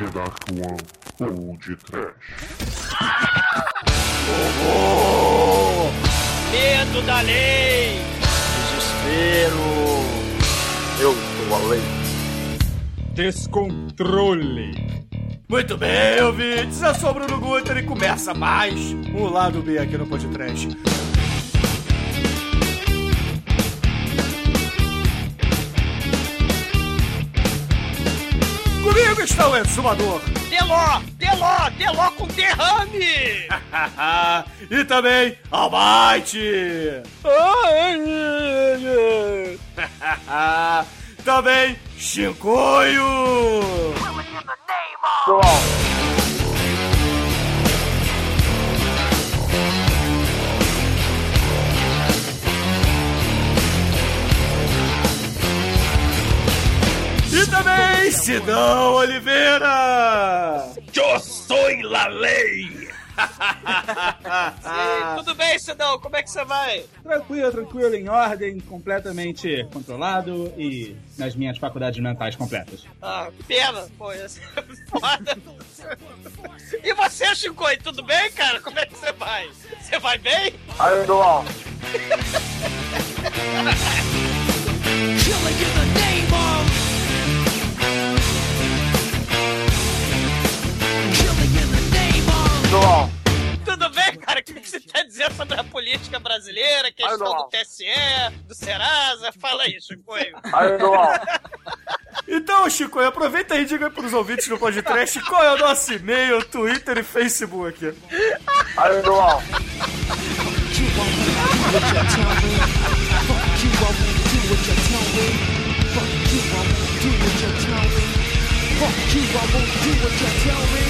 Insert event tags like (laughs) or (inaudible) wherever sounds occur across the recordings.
The Dark One ou de Trash. Oh! Medo da lei! Desespero! Eu sou a lei. Descontrole. Muito bem, ouvintes, eu sou o Bruno Guter e começa mais um Lado B aqui no Podcast. Comigo está o exumador. Deló! Deló! Deló com derrame! (laughs) e também Almighty. (laughs) também Chicoio. E também Sidão Oliveira. Eu sou la lei! (laughs) Sim, tudo bem, Sidão? Como é que você vai? Tranquilo, tranquilo, em ordem, completamente controlado e nas minhas faculdades mentais completas. Ah, que pena. Pô, ia ser (laughs) foda. E você, Chico, tudo bem, cara? Como é que você vai? Você vai bem? Aí, Dual. Killing in the Dual. Tudo bem, cara? O que você quer dizer sobre a política brasileira, questão não. do TSE, do Serasa? Fala aí, Chico. Aí, Dual. Então, Chico, aproveita e diga para os ouvintes do podcast qual é o nosso e-mail, Twitter e Facebook. Aí, Dual. You won't do what you tell me. Fuck you, I won't do what you tell me.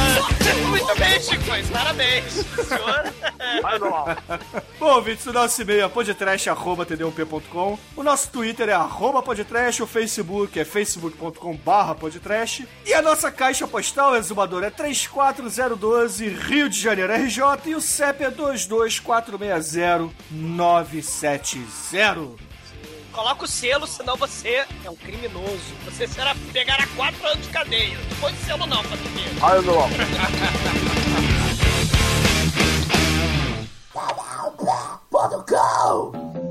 (laughs) Muito bem, Chico. Parabéns. (laughs) Bom, ouvintes, o nosso e-mail é podtrash.tdump.com, o nosso Twitter é arroba podtrash, o Facebook é facebook.com barra podtrash, e a nossa caixa postal, exumador, é 34012, Rio de Janeiro, RJ, e o CEP é 22460-970. Coloca o selo, senão você é um criminoso. Você será pegará quatro anos de cadeia. Não põe selo não, pra ver. Aí, Dual. Plus je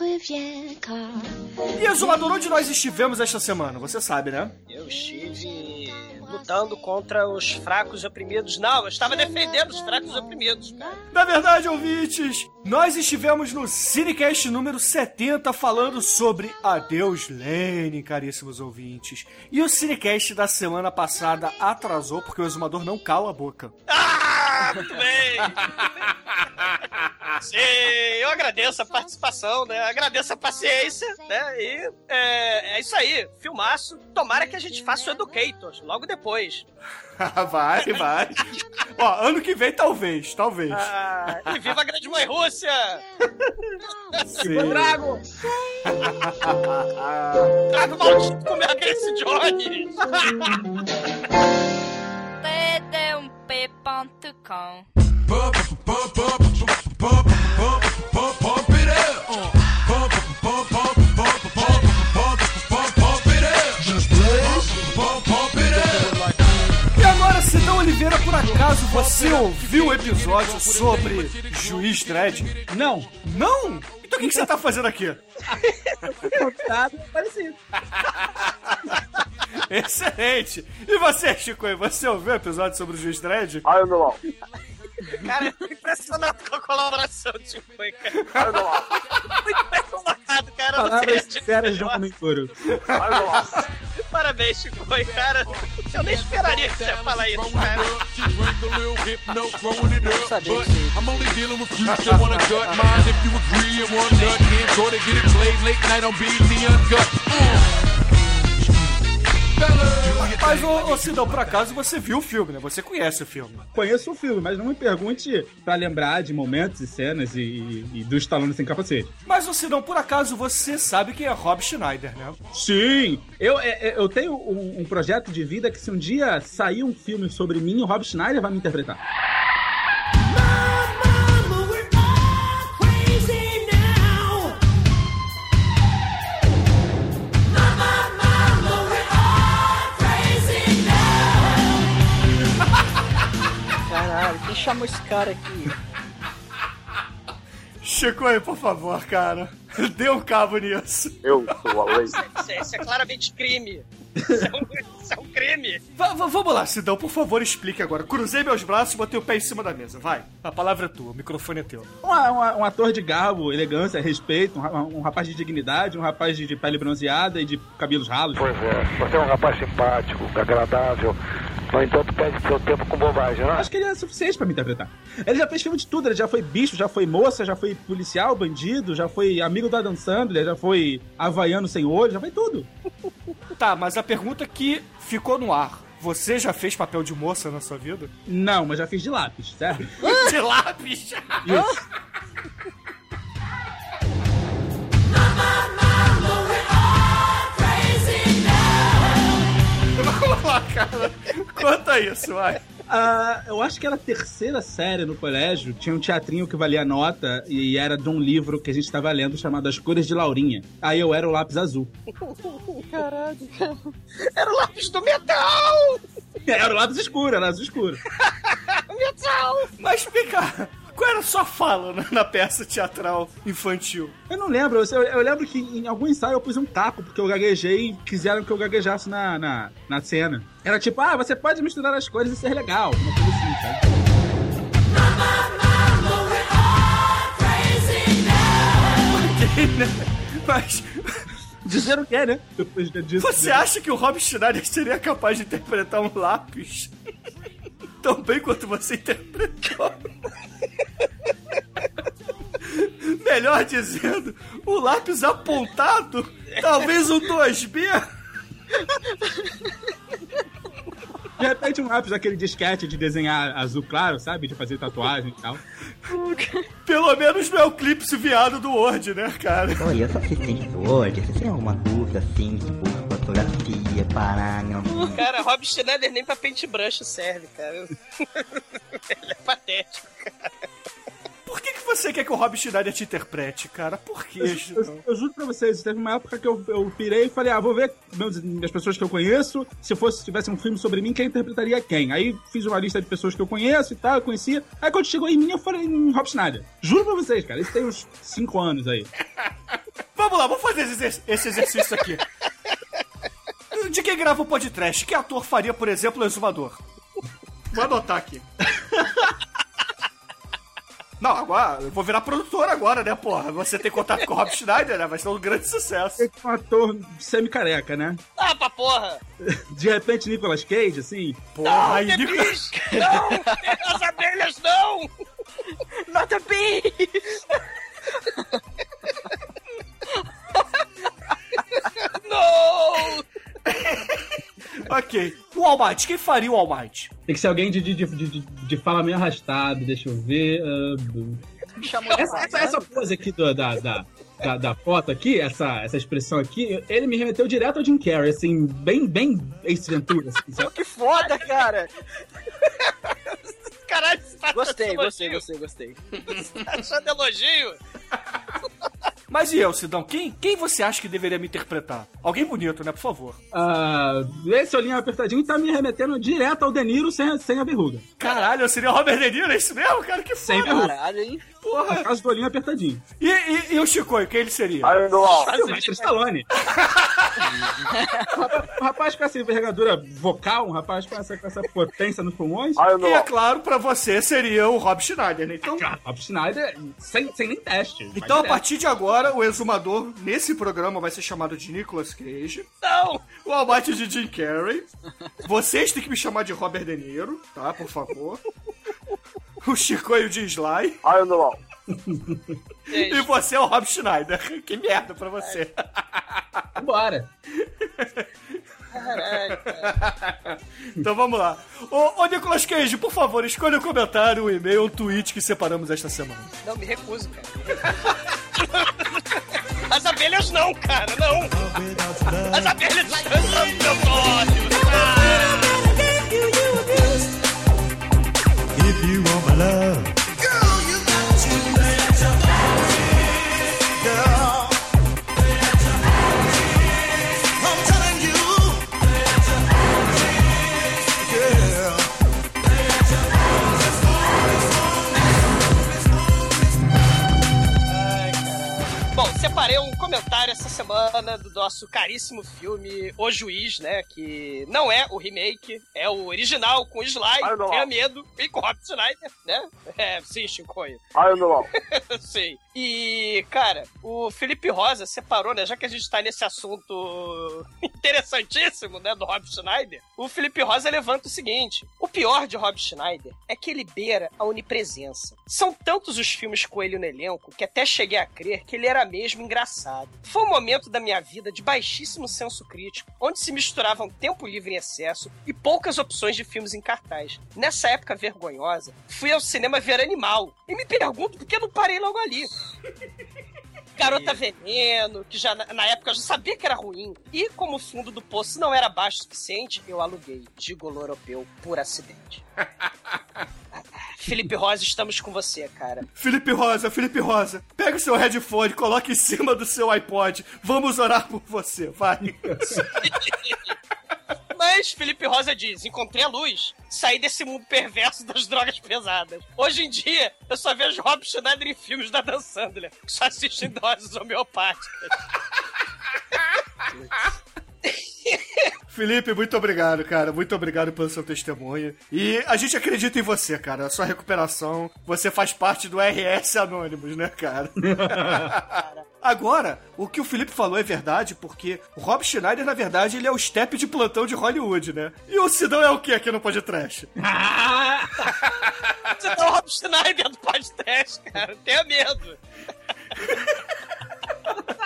reviens car E, exumador, onde nós estivemos esta semana? Você sabe, né? Eu estive lutando contra os fracos oprimidos. Não, eu estava defendendo os fracos oprimidos, cara. Na verdade, ouvintes, nós estivemos no Cinecast número 70 falando sobre Adeus Lenin, caríssimos ouvintes. E o Cinecast da semana passada atrasou porque o exumador não cala a boca. Ah, muito bem. (laughs) Sim, eu agradeço a participação, né? Agradeço a paciência, né? E é, é isso aí, filmaço. Tomara que a gente faça o Educators logo depois. (laughs) vai, vai. Ó, ano que vem talvez, talvez. Ah, e viva a grande mãe Rússia! Sim. Drago! (laughs) Drago maldito comeu esse Johnny! tdump.com. E agora, Sidão Oliveira, por acaso você ouviu o episódio sobre Juiz Dredd? Não, Não? Então o que, que você tá fazendo aqui? parecido. (laughs) Excelente! E você, Chico, você ouviu o episódio sobre o Juiz Dredd? Aí, Dual. Cara, eu tô impressionado com a colaboração, tipo, cara. Aí, Dual. Muito bem colocado, cara. Palavras sinceras de um homem puro. Parabéns, Chico. Foi, cara. Eu nem esperaria que você ia falar isso, cara. I'm only dealing Mas, ô, ô Sidão, por acaso você viu o filme, né? Você conhece o filme. Conheço o filme, mas não me pergunte pra lembrar de momentos e cenas e, e, e do Stallone sem capacete. Mas, ô Sidão, por acaso você sabe quem é Rob Schneider, né? Sim! Eu, é, é, eu tenho um, um projeto de vida que se um dia sair um filme sobre mim, o Rob Schneider vai me interpretar. Chamou esse cara aqui? Chico aí, por favor, cara. Dê um cabo nisso. Eu sou a lei. Isso é, isso é claramente crime. Isso é um, isso é um crime. Va- va- vamos lá, Sidão, por favor, explique agora. Cruzei meus braços e botei o pé em cima da mesa. Vai. A palavra é tua, o microfone é teu. Um, um- um ator de garbo, elegância, respeito, um, um rapaz de dignidade, um rapaz de, de pele bronzeada e de cabelos ralos. Pois é, você é um rapaz simpático, agradável. No entanto, perde seu tempo com bobagem, né? Acho que ele é suficiente pra me interpretar. Ele já fez filme de tudo, ele já foi bicho, já foi moça, já foi policial, bandido, já foi amigo do Adam Sandler, já foi havaiano sem olho, já foi tudo. (laughs) Tá, mas a pergunta que ficou no ar. Você já fez papel de moça na sua vida? Não, mas já fiz de lápis, certo? (laughs) De lápis! Isso. (laughs) Cara. Conta isso, vai. Ah, eu acho que era a terceira série no colégio. Tinha um teatrinho que valia nota e era de um livro que a gente estava lendo chamado As Cores de Laurinha. Aí eu era o lápis azul. Era o lápis do metal! Era o lápis escuro, era azul escuro. (laughs) Metal! Mas cá, qual era a sua fala na- na peça teatral infantil? Eu não lembro, eu, eu lembro que em algum ensaio eu pus um taco porque eu gaguejei e quiseram que eu gaguejasse na, na, na cena. Era tipo, ah, você pode misturar as cores e ser legal. Uma coisa assim, sabe? (laughs) Mas Dizer o que, né? Depois disso. você acha que o Rob Schneider seria capaz de interpretar um lápis (laughs) tão bem quanto você interpretou? Melhor dizendo, o lápis apontado, talvez um 2B. De repente um lápis daquele disquete de desenhar azul claro, sabe? De fazer tatuagem e tal. Pelo menos não é o clipe viado do Word, né, cara? Oi, eu sou assistente de Word. Você tem alguma dúvida assim, tipo, ortografia, parágrafo? (laughs) Cara, Rob Schneider nem pra paintbrush serve, cara. (laughs) Ele é patético. Que você quer que o Rob Schneider te interprete, cara? Por que, Eu, Gidão? eu juro pra vocês, teve uma época que eu, eu pirei e falei, ah, vou ver meus, as pessoas que eu conheço, se fosse se tivesse um filme sobre mim, quem interpretaria quem? Aí fiz uma lista de pessoas que eu conheço e tal, eu conhecia. Aí quando chegou em mim, eu falei em Rob Schneider. Juro pra vocês, cara, isso tem uns 5 anos aí. (laughs) Vamos lá, vamos fazer esse esse exercício aqui. De quem grava o podcast? Que ator faria, por exemplo, o exumador? Vou anotar aqui. (laughs) Não, agora, eu vou virar produtor agora, né, porra? Você tem contato com o Rob Schneider, né? Vai ser um grande sucesso. Tem um ator semi-careca, né? Ah, pra porra! De repente, Nicolas Cage, assim. Porra, aí, The Nico- Beast! Não! As abelhas não! Not a bee! Não! Ok. O All Might, quem faria o All Might? Tem que ser alguém de, de, de, de, de fala meio arrastado, deixa eu ver. de Essa, essa, essa pose aqui do- da, da, da, da foto aqui, essa, essa expressão aqui, ele me remeteu direto ao Jim Carrey, assim, bem, bem Ace Ventura, assim? (laughs) Que foda, cara! Caralho, você tá Gostei, gostei, gostei, gostei. Você tá achando elogio? Mas e eu, Sidão? Quem, quem você acha que deveria me interpretar? Alguém bonito, né? Por favor. Ah, esse olhinho apertadinho tá me remetendo direto ao De Niro sem, a- sem a verruga. Caralho, eu seria o Robert De Niro, é isso mesmo, cara? Que Sem foda. verruga. Caralho, hein? Porra. Por causa do olhinho apertadinho. E, e, e o Chico, quem ele seria? Aí, Noel. Silvestre Stallone. Um (laughs) rapaz com essa envergadura vocal, um rapaz com essa, com essa potência nos pulmões. E é claro, pra você seria o Rob Schneider, né? Então, Rob Schneider, sem, sem nem teste. Então a partir de agora, o exumador nesse programa vai ser chamado de Nicolas Cage. Não! O Almighty de Jim Carrey. Vocês têm que me chamar de Robert De Niro, tá? Por favor. (laughs) O Chicoio de Sly. Ai, não. E você é o Rob Schneider. (laughs) Que merda pra você. (laughs) Cara. Então vamos lá. Ô, ô Nicolas Cage, por favor, escolha um comentário, um e-mail, um tweet que separamos esta semana. Não, me recuso, cara. As abelhas não, cara, não. As abelhas não, want my love, Bom, separei um comentário essa semana do nosso caríssimo filme O Juiz, né? Que não é o remake, é o original com o Sly, tenha medo, e com Rob Schneider, né? É, sim, Chicoio. Ai, não. (laughs) Sim. E, cara, o Felipe Rosa separou, né? Já que a gente tá nesse assunto interessantíssimo, né? Do Rob Schneider, o Felipe Rosa levanta o seguinte: o pior de Rob Schneider é que ele beira a onipresença. São tantos os filmes com ele no elenco que até cheguei a crer que ele era mesmo engraçado. Foi um momento da minha vida de baixíssimo senso crítico, onde se misturavam tempo livre em excesso e poucas opções de filmes em cartaz. Nessa época vergonhosa, fui ao cinema ver Animal e me pergunto por que não parei logo ali. (laughs) Garota Veneno, que já na, na época eu já sabia que era ruim. E como o fundo do poço não era baixo o suficiente, eu aluguei Gigolo Europeu por acidente. (laughs) Felipe Rosa, estamos com você, cara. Felipe Rosa, Felipe Rosa, pega o seu headphone, coloca em cima do seu iPod. Vamos orar por você, vai. (laughs) Mas Felipe Rosa diz: encontrei a luz, saí desse mundo perverso das drogas pesadas. Hoje em dia, eu só vejo Rob Schneider em filmes da Dan Sandler, que só assisto em (laughs) doses homeopáticas. (laughs) Felipe, muito obrigado, cara. Muito obrigado pelo seu testemunho. E a gente acredita em você, cara. A sua recuperação. Você faz parte do RS Anônimos, né, cara? (laughs) Agora, o que o Felipe falou é verdade, porque o Rob Schneider, na verdade, ele é o step de plantão de Hollywood, né? E o Sidão é o que aqui no podcast? (laughs) Você tá o Rob Schneider do podcast, cara. Tenha medo. (laughs)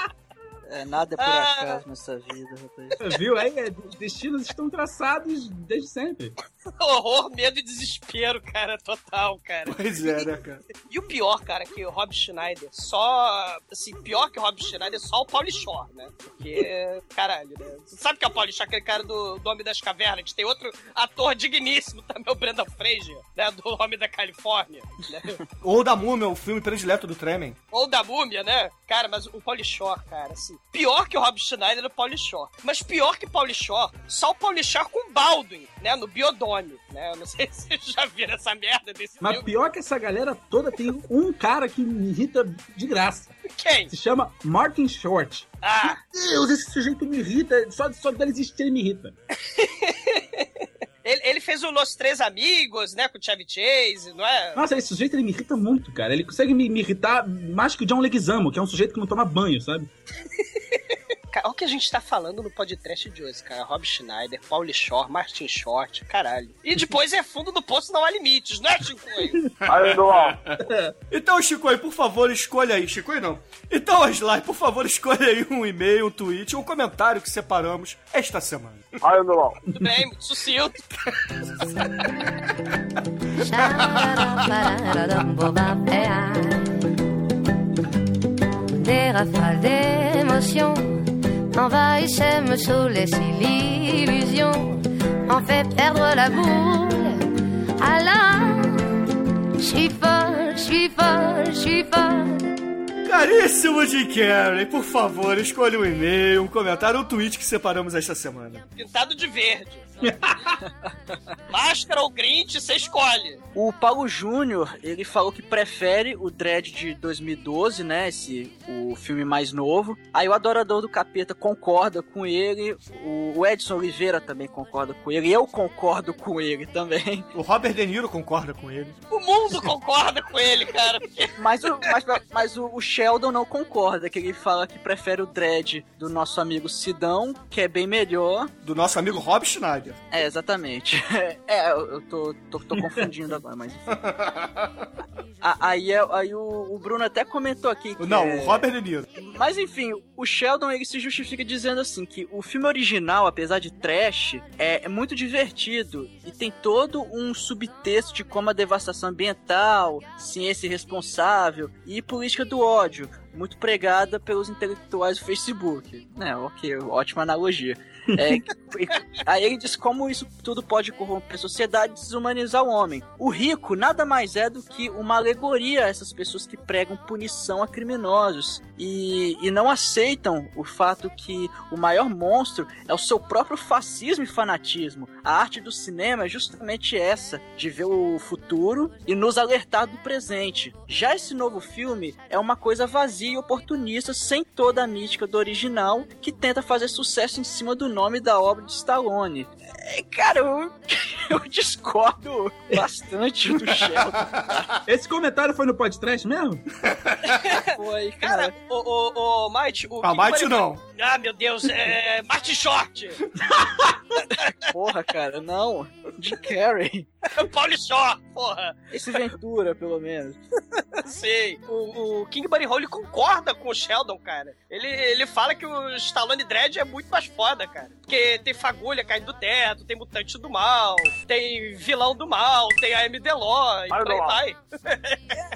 É, nada é por Ah. acaso nessa vida, rapaz. Viu? Aí, é, os destinos estão traçados desde sempre. (laughs) Horror, medo e desespero, cara, total, cara. Pois é, né, cara? (laughs) E o pior, cara, que o Rob Schneider, só. Assim, pior que o Rob Schneider, só o Pauly Shore, né? Porque, caralho, né? Você sabe que é o Pauly Shore, aquele cara do, do Homem das Cavernas? Tem outro ator digníssimo também, o Brendan Fraser, né? Do Homem da Califórnia, né? Ou da Múmia, o filme predileto do Tremen. Ou da Múmia, né? Cara, mas o Pauly Shore, cara, assim. Pior que o Rob Schneider é o Pauly Shore. Mas pior que Pauly Shore, só o Pauly Shore com Baldwin, né? No Biodome, né? Eu não sei (laughs) se vocês já viram essa merda desse Mas filme. pior que essa galera toda tem um cara que me irrita de graça. Quem? Se chama Martin Short. Ah, Deus, esse sujeito me irrita. Só, só dele existir ele me irrita. (laughs) ele, ele fez o Los Três Amigos, né? Com o Chevy Chase, não é? Nossa, esse sujeito ele me irrita muito, cara. Ele consegue me, me irritar mais que o John Leguizamo, que é um sujeito que não toma banho, sabe? (laughs) Cara, olha o que a gente tá falando no podcast de hoje, cara. Rob Schneider, Pauly Shore, Martin Short, caralho. E depois é fundo do poço, não há limites, não é, Chicoio? Ai, não. (laughs) Então, Chicoio, por favor, escolha aí. Chicoio não. Então, Sly, por favor, escolha aí um e-mail, um tweet, um comentário que separamos esta semana. Ai, não. Tudo bem, muito sucinto. Des rafales d'émotions envahissaient, me saoulaient si l'illusion en fait perdre la boule. Alors, je suis folle, je suis folle, je suis folle. Caríssimo Jim Carrey, por favor, escolha um e-mail, um comentário, um tweet que separamos esta semana. Pintado de verde. (laughs) Máscara ou Grinch, você escolhe. O Paulo Júnior, ele falou que prefere o Dread de 2012, né? Esse, o filme mais novo. Aí o Adorador do Capeta concorda com ele. O Edson Oliveira também concorda com ele. Eu concordo com ele também. O Robert De Niro concorda com ele. O mundo concorda com ele, cara. porque- (laughs) Mas, o, mas, mas o, o Sheldon não concorda, que ele fala que prefere o Dread do nosso amigo Sidão, que é bem melhor. Do nosso amigo Rob Schneider. É, exatamente. (laughs) É, eu tô, tô, tô confundindo agora, mas enfim. (laughs) A- Aí, é- aí o, o Bruno até comentou aqui que Não, é- o Robert De Niro. Mas enfim, o Sheldon ele se justifica dizendo assim que o filme original, apesar de trash, é, é muito divertido e tem todo um subtexto de como a devastação ambiental, ciência irresponsável e política do ódio, muito pregada pelos intelectuais do Facebook. Né, ok, ótima analogia. É, aí ele diz como isso tudo pode corromper a sociedade e desumanizar o homem. O rico nada mais é do que uma alegoria a essas pessoas que pregam punição a criminosos e, e não aceitam o fato que o maior monstro é o seu próprio fascismo e fanatismo. A arte do cinema é justamente essa, de ver o futuro e nos alertar do presente. Já esse novo filme é uma coisa vazia e oportunista, sem toda a mística do original, que tenta fazer sucesso em cima do nome da obra de Stallone. É, cara, eu, (laughs) eu discordo bastante do Sheldon. (laughs) Esse comentário foi no podcast mesmo? (laughs) Foi, Cara, o, o, o Might... O Ah, pare- não. Ah, meu Deus, é... Martin Short. (laughs) Porra, cara, não. Jim Carrey. (laughs) Paulo Short, porra. Esse Ventura, pelo menos. (laughs) Sei. O, o King Buddy Holly concorda com o Sheldon, cara. Ele, ele fala que o Stallone Dread é muito mais foda, cara. Porque tem fagulha caindo do teto, tem mutante do mal, tem vilão do mal, tem a M. Deló, e por aí vai.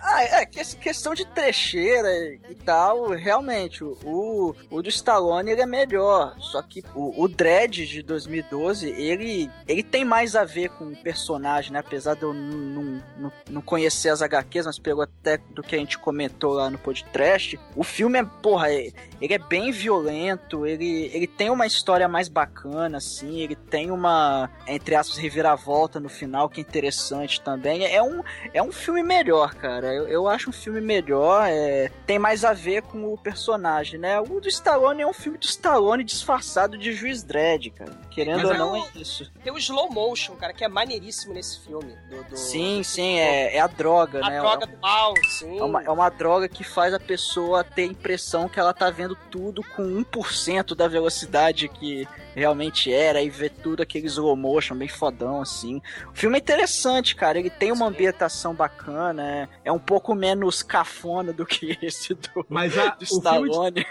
Ah, é, que- questão de trecheira e tal, realmente, o, o, o do Stallone ele é melhor. Só que o, o Dredd de 2012, ele, ele tem mais a ver com o personagem, né? Apesar de eu não, não, não- não conhecer as HQs, mas pegou até do que a gente comentou lá no podcast. O filme é, porra, é- ele é bem violento, ele, ele tem uma história mais bacana, assim, ele tem uma, entre aspas, reviravolta no final que é interessante também. É um, é um filme melhor, cara. Eu, eu acho um filme melhor, é, tem mais a ver com o personagem, né? O do Stallone é um filme do Stallone disfarçado de Juiz Dredd, cara. Querendo Mas ou é não, o- é isso. Tem o slow motion, cara, que é maneiríssimo nesse filme. do- do- Sim, sim, é, é a droga, A né? droga do mal, sim. É uma, é uma droga que faz a pessoa ter a impressão que ela tá vendo tudo com 1% da velocidade que realmente era e ver tudo aquele slow motion bem fodão, assim. O filme é interessante, cara. Ele tem uma ambientação bacana, é, é um pouco menos cafona do que (laughs) esse do, Mas a, do o, filme Stallone. de,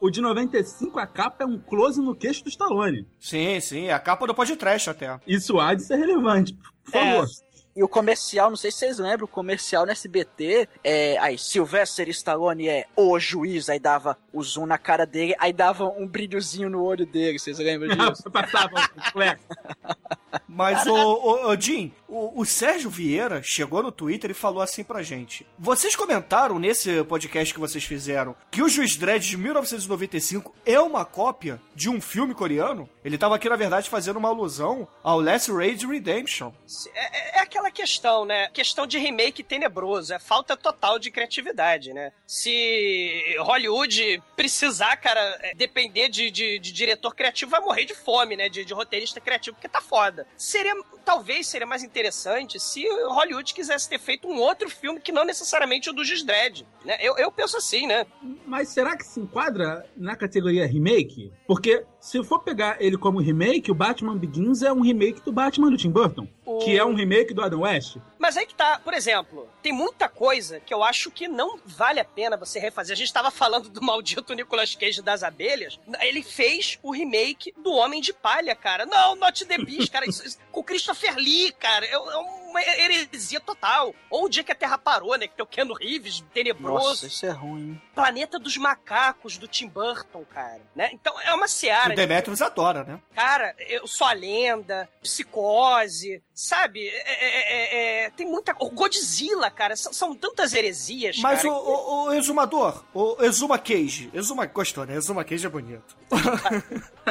o de 95, a capa é um close no queixo do Stallone. Sim, sim, é a capa do podcast até. Isso há de ser relevante, por favor. E o comercial, não sei se vocês lembram, o comercial no SBT, é, aí, Sylvester Stallone é o juiz, aí dava o zoom na cara dele, aí dava um brilhozinho no olho dele, vocês lembram (laughs) disso? Passava um. Mas, o, o, o Jim, o, o Sérgio Vieira chegou no Twitter e falou assim pra gente. Vocês comentaram nesse podcast que vocês fizeram que o Juiz Dredd de 1995 é uma cópia de um filme coreano? Ele tava aqui, na verdade, fazendo uma alusão ao Last Raid Redemption. É, é aquela questão, né? Questão de remake tenebroso. É falta total de criatividade, né? Se Hollywood precisar, cara, é, depender de, de, de diretor criativo, vai morrer de fome, né? De, de roteirista criativo, porque tá foda. Seria, talvez seria mais interessante se Hollywood quisesse ter feito um outro filme que não necessariamente o do Juiz Dredd, né? Eu, eu penso assim, né? Mas será que se enquadra na categoria remake? Porque se for pegar ele como remake, o Batman Begins é um remake do Batman do Tim Burton, O- que é um remake do Adam West. Mas aí que tá, por exemplo, tem muita coisa que eu acho que não vale a pena você refazer. A gente tava falando do maldito Nicolas Cage das abelhas. Ele fez o remake do Homem de Palha, cara. Não, Not the Beast, cara. Isso, isso- com Christopher Lee, cara. É, é um uma heresia total. Ou o dia que a Terra parou, né? Que tem o Keanu Reeves, tenebroso. Nossa, isso é ruim. Planeta dos Macacos, do Tim Burton, cara. Né? Então é uma seara. O Demetrius adora, né? Cara, eu sou a lenda, psicose, sabe? É, é, é, é, tem muita. O Godzilla, cara, são, são tantas heresias. Mas cara, o, o, o exumador, o Exuma Cage, Exuma, gostou, né? Exuma Cage é bonito. (laughs)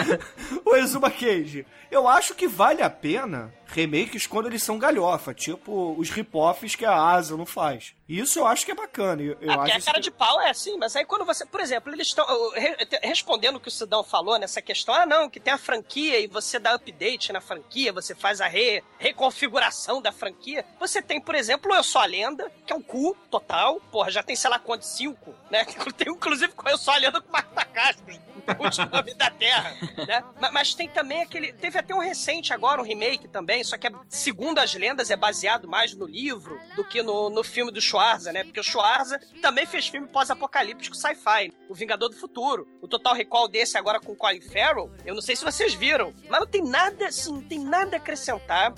o Exuma Cage, eu acho que vale a pena remakes quando eles são galhofa, tipo os rip-offs que a Asa não faz. Isso eu acho que é bacana. Eu, eu acho a cara de pau é assim, mas aí quando você, por exemplo, eles estão re- respondendo o que o Sidão falou nessa questão, ah não, que tem a franquia e você dá update na franquia, você faz a re- reconfiguração da franquia. Você tem, por exemplo, Eu Sou a Lenda, que é um cu total, porra, já tem sei lá quantos, cinco, né? (laughs) Tem inclusive com Eu Sou a Lenda com Marta Castro, (laughs) nome da Terra, né? Ma- Mas tem também aquele, teve até um recente agora, um remake também, só que é, segundo as lendas é baseado mais no livro do que no, no filme do Schwarza, né? Porque o Schwarza também fez filme pós-apocalíptico sci-fi, O Vingador do Futuro. O Total Recall desse agora com Colin Farrell, eu não sei se vocês viram, mas não tem nada, assim, não tem nada a acrescentar.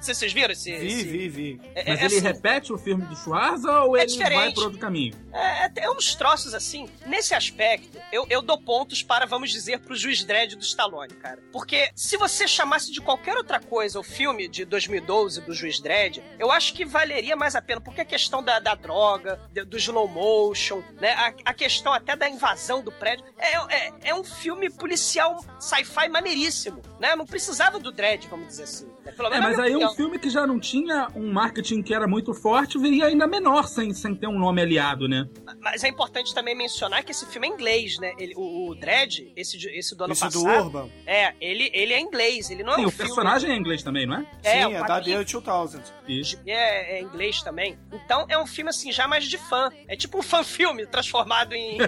Vocês viram esse... Vi, esse- vi, vi. É- Mas é ele assim, repete o filme do Schwarza ou É ele vai diferente. por outro caminho? É, é, é uns troços assim. Nesse aspecto, eu, eu dou pontos para, vamos dizer, pro juiz Dredd do Stallone, cara. Porque se você chamasse de qualquer outra coisa o filme de 2012 do juiz Dredd, eu acho que valeria mais a pena. Porque a questão da, da droga, de- do slow motion, né? A, a questão até da invasão do prédio. É, é, é um filme policial sci-fi maneiríssimo, né? Não precisava do Dredd, vamos dizer assim. É, mas minha aí um filme que já não tinha um marketing que era muito forte viria ainda menor sem, sem ter um nome aliado, né? Mas é importante também mencionar que esse filme é inglês, né? Ele, o, o Dredd, esse, esse do ano Esse do passado. Urban. É, ele, ele é inglês, ele não Sim, é um o filme- personagem é inglês também, não é? É, Sim, é da. The 2000. Isso. É, é inglês também. Então é um filme assim, já mais de fã. É tipo um (laughs) fã-filme transformado em,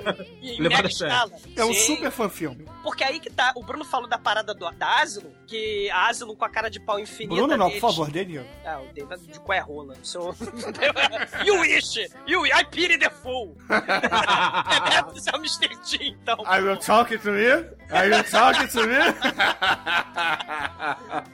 em mega a sério. escala. É um Sim. super fã filme. Porque aí que tá. O Bruno falou da parada do, da Asylum, que a Asylum com a cara de pau infinita. Bruno, não, por favor, Denil. Ah, o David de qual é rola? O seu... (laughs) you wish! You I pity the fool! (laughs) é Demetrius é o Mr. T, então. Are you talking to me? Are you talking to me?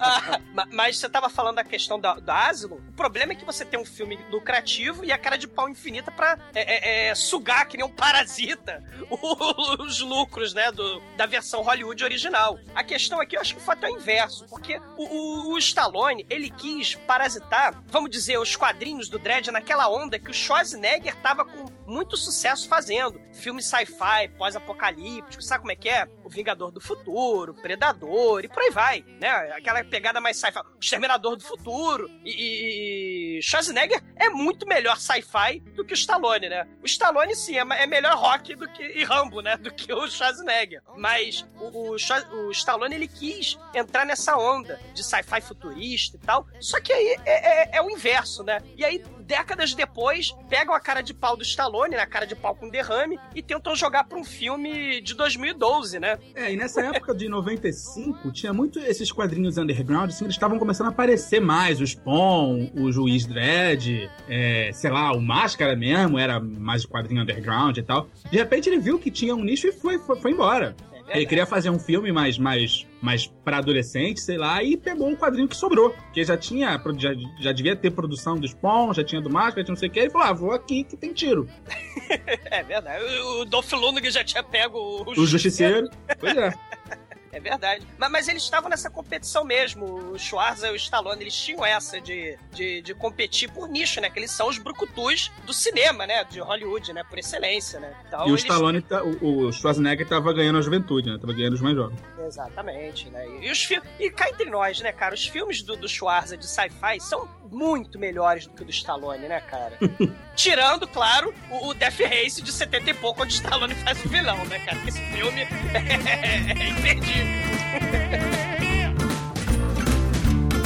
Ah, ma- mas você tava falando da questão da, da Asylum. O problema é que você tem um filme lucrativo e a cara de pau infinita pra é, é, é, sugar, que nem um parasita, (laughs) os lucros, né, do, da versão Hollywood original. A questão aqui, eu acho que o fato é o inverso, porque o, o- o Stallone, ele quis parasitar, vamos dizer, os quadrinhos do Dredd naquela onda que o Schwarzenegger tava com muito sucesso fazendo. Filme sci-fi, pós-apocalíptico, sabe como é que é? O Vingador do Futuro, Predador e por aí vai, né? Aquela pegada mais sci-fi. O Exterminador do Futuro. E, e, Schwarzenegger é muito melhor sci-fi do que o Stallone, né? O Stallone, sim, é, é melhor rock do que, e Rambo, né? (laughs) Do que o Schwarzenegger. Mas o, o, o Stallone, ele quis entrar nessa onda de sci-fi futurista e tal. Só que aí é, é- é o inverso, né? E aí, décadas depois, pegam a cara de pau do Stallone, né? A cara de pau com derrame, e tentam jogar pra um filme de 2012, né? É, e nessa época de 95, tinha muito esses quadrinhos underground, assim, eles estavam começando a aparecer mais. O Spawn, o Juiz Dredd, é, sei lá, o Máscara mesmo, era mais quadrinho underground e tal. De repente ele viu que tinha um nicho e foi, foi, foi embora. Ele queria fazer um filme mais, mais, mais pra adolescente, sei lá, e pegou um quadrinho que sobrou. Porque já tinha, já, já devia ter produção do Spawn, já tinha do Máscara, tinha não sei o que. Ele falou, ah, vou aqui que tem tiro. (laughs) É verdade. O, Dolph Lundgren já tinha pego o, O Justiceiro. Pois é. É verdade. Mas, mas eles estavam nessa competição mesmo. O Schwarza e o Stallone, eles tinham essa de, de, de competir por nicho, né? Que eles são os brucutus do cinema, né? De Hollywood, né? Por excelência, né? Então, e o eles- Stallone, tá- o, o Schwarzenegger tava ganhando a juventude, né? Tava ganhando os mais jovens. Exatamente, né? E, os fi- e cá entre nós, né, cara? Os filmes do, do Schwarza de sci-fi são muito melhores do que o do Stallone, né, cara? (laughs) Tirando, claro, o, o Death Race de 70 e pouco, onde o Stallone faz o vilão, né, cara? Esse filme (laughs) é, imperdível. (laughs)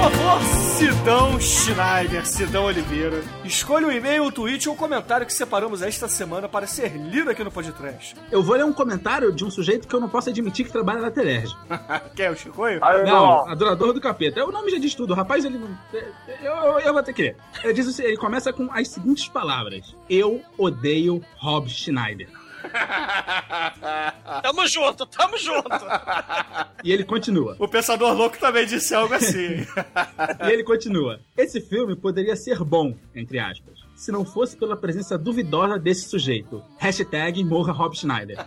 Por favor, Sidão Schneider, Sidão Oliveira, escolha um e-mail, um tweet ou um comentário que separamos esta semana para ser lido aqui no podcast. Eu vou ler um comentário de um sujeito que eu não posso admitir que trabalha na Telerge. (laughs) Quem é o Chicoio? Não, adorador do capeta. O nome já diz tudo. O rapaz, ele não. Eu, eu, eu vou ter que ler. Ele, diz, ele começa com as seguintes palavras: Eu odeio Rob Schneider. (laughs) Tamo junto, tamo junto. E ele continua. O Pensador Louco também disse algo assim. E ele continua. Esse filme poderia ser bom, entre aspas, se não fosse pela presença duvidosa desse sujeito. Hashtag morra Rob Schneider.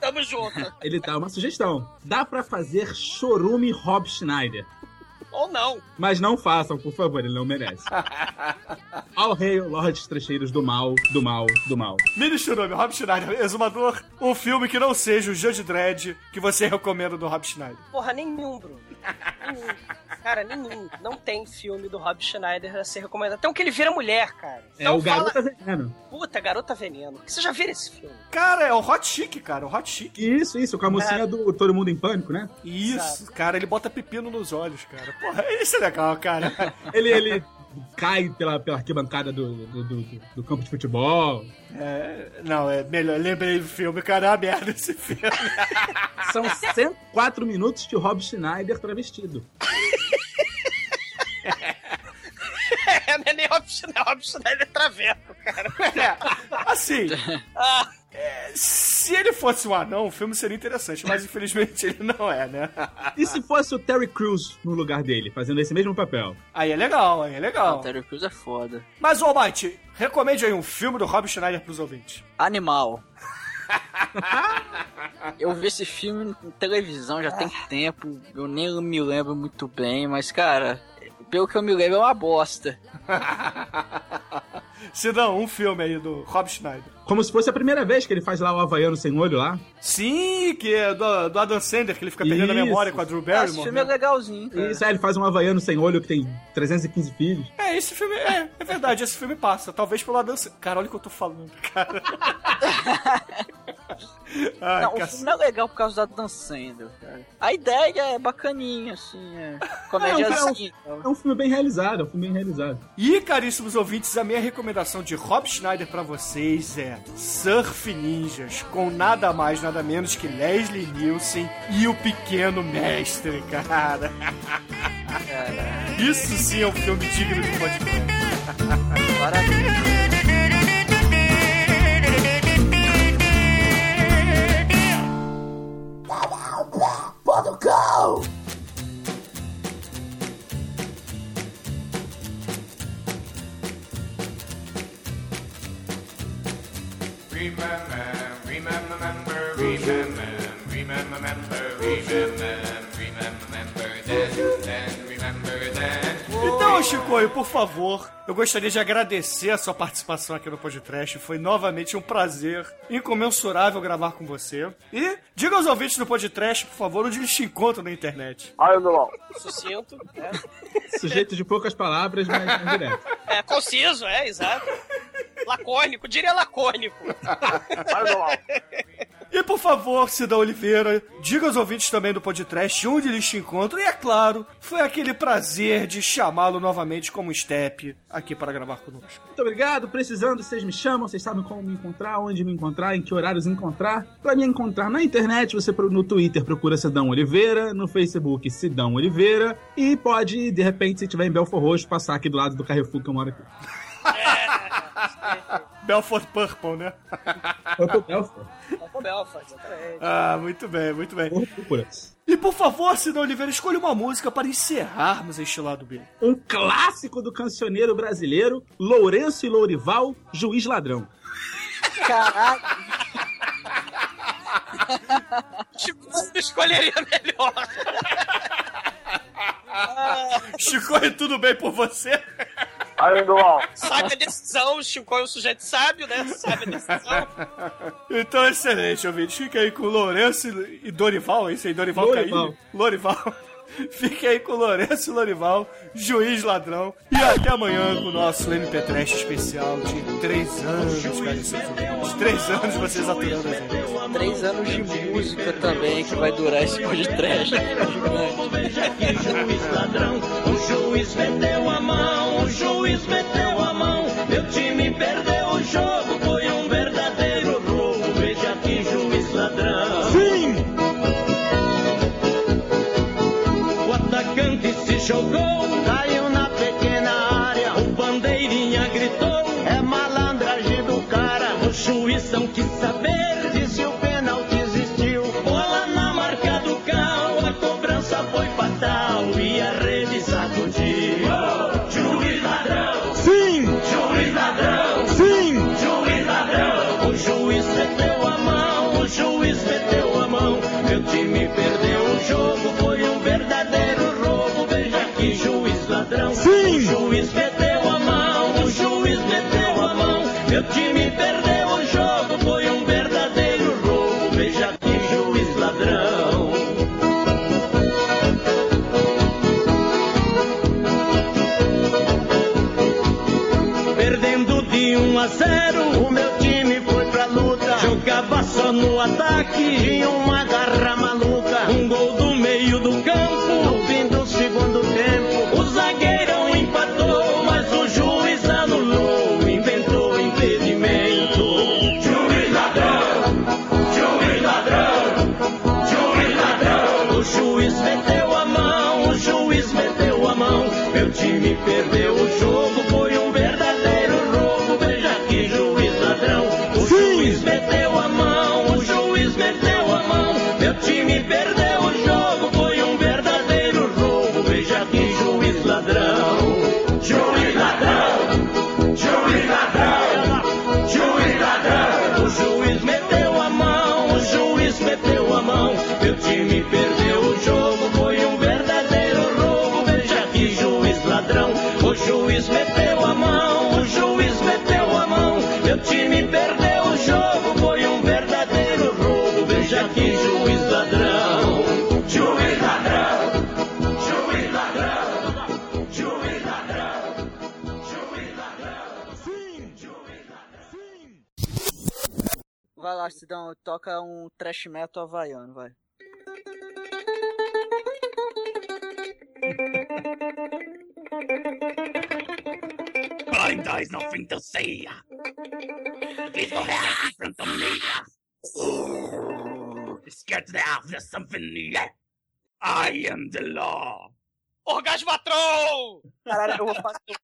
Tamo junto. Ele dá uma sugestão. Dá pra fazer chorume Rob Schneider. Ou não. Mas não façam, por favor, ele não merece. (laughs) Ao rei, Lordes Trecheiros do mal, do mal, do mal. Mini Churume, Rob Schneider, exumador, um filme que não seja o Judge Dredd que você recomenda do Rob Schneider. Porra, nenhum, Bruno. Nenhum. (laughs) Cara, nenhum. Não tem filme do Rob Schneider a ser recomendado. Tem um que ele vira mulher, cara. É Então o Garota Veneno. Puta, Garota Veneno. Você já viu esse filme? Cara, é o Hot Chic, cara, o Hot Chic. Isso, isso, com a mocinha É. do Todo Mundo em Pânico, né? Isso, cara, ele bota pepino nos olhos, cara. Porra, isso é legal, cara. (laughs) Ele, ele cai pela, pela arquibancada do, do, do, do campo de futebol. É, não, é melhor. Lembrei do filme, cara, é uma merda esse filme. (laughs) São 104 minutos de Rob Schneider travestido. (laughs) É, não é nem Rob Schneider, Rob Schneider é traveco, cara. (laughs) É, assim, Ah, é, se ele fosse um anão, o filme seria interessante, mas infelizmente ele não é, né? E se fosse o Terry Crews no lugar dele, fazendo esse mesmo papel? Aí é legal, aí é Ah, legal. o Terry Crews é foda. Mas, ô, Mike, recomende aí um filme do Rob Schneider pros ouvintes. Animal. (laughs) Eu vi esse filme em televisão já tem tempo, eu nem me lembro muito bem, mas cara, pelo que eu me lembro é uma bosta. (laughs) Se não, um filme aí do Rob Schneider. Como se fosse a primeira vez que ele faz lá o Havaiano sem olho lá. Sim, que é do, do Adam Sandler, que ele fica perdendo a Isso. memória com a Drew Ah, esse Barrymore. filme é né? legalzinho, cara. Isso, aí ele faz um Havaiano sem olho que tem 315 filhos. É, esse filme é, é verdade, esse filme passa. Talvez pelo Adam Sandler. Cara, olha o que eu tô falando, cara. (laughs) Ai, não, o cacete. filme não é legal por causa da Dan Sandler, cara. A ideia é bacaninha, assim, é comédiazinha. É um filme bem realizado, é um filme bem realizado. E, caríssimos ouvintes, a minha recomendação de Rob Schneider pra vocês é Surf Ninjas, com nada mais, nada menos que Leslie Nielsen e o Pequeno Mestre, cara. Isso sim é um filme digno de podcast. Parabéns. Favor, eu gostaria de agradecer a sua participação aqui no podcast. Foi novamente um prazer incomensurável gravar com você. E diga aos ouvintes do podcast, por favor, onde eles te encontram na internet. Aí, Milão. sucinto. né? Sujeito de poucas palavras, mas mas direto. É, conciso, é, exato. Lacônico, diria lacônico. (laughs) E por favor, Cida Oliveira, diga aos ouvintes também do podcast onde eles te encontram. E é claro, foi aquele prazer de chamá-lo novamente como Step aqui para gravar conosco. Muito obrigado. Precisando, vocês me chamam, vocês sabem como me encontrar, onde me encontrar, em que horários encontrar. Pra me encontrar na internet, você no Twitter procura Sidão Oliveira, no Facebook Sidão Oliveira e pode, de repente, se tiver em Belfor Roxo, passar aqui do lado do Carrefour que eu moro aqui. Belfort Purple, né? Purple Belfor. Belfort, Belfort, exatamente. Ah, muito bem, muito bem. E por favor, Cida Oliveira, escolha uma música para encerrarmos este lado B. Um clássico do cancioneiro brasileiro, Lourenço e Lourival, Juiz Ladrão. Caralho. Tipo, eu escolheria melhor. Chico, tudo bem por você? (laughs) Sabe a decisão, o Chico é um sujeito sábio, né? Sabe a decisão. Então, excelente, ouvinte. Fica aí com Lourenço e Dorival, é isso aí, Dorival Lorival. Caymmi. Lorival. Fique aí com o Lourenço Lorival, juiz ladrão. E até amanhã com o nosso MP Trash especial de três anos, cara. De três anos vocês aturando a gente. Três anos de música também que vai durar esse podcast. juiz ladrão, o juiz meteu a mão, o juiz meteu a mão, meu time perdeu o jogo, no ataque, tinha uma garra maluca. Sidão, toca um trash metal havaiano, vai. Blind eyes, nothing to see. Please go ahead in front of me. Ooh, scared to death, there's something new. I am the law. Orgasmatron! Caralho, eu vou fazer,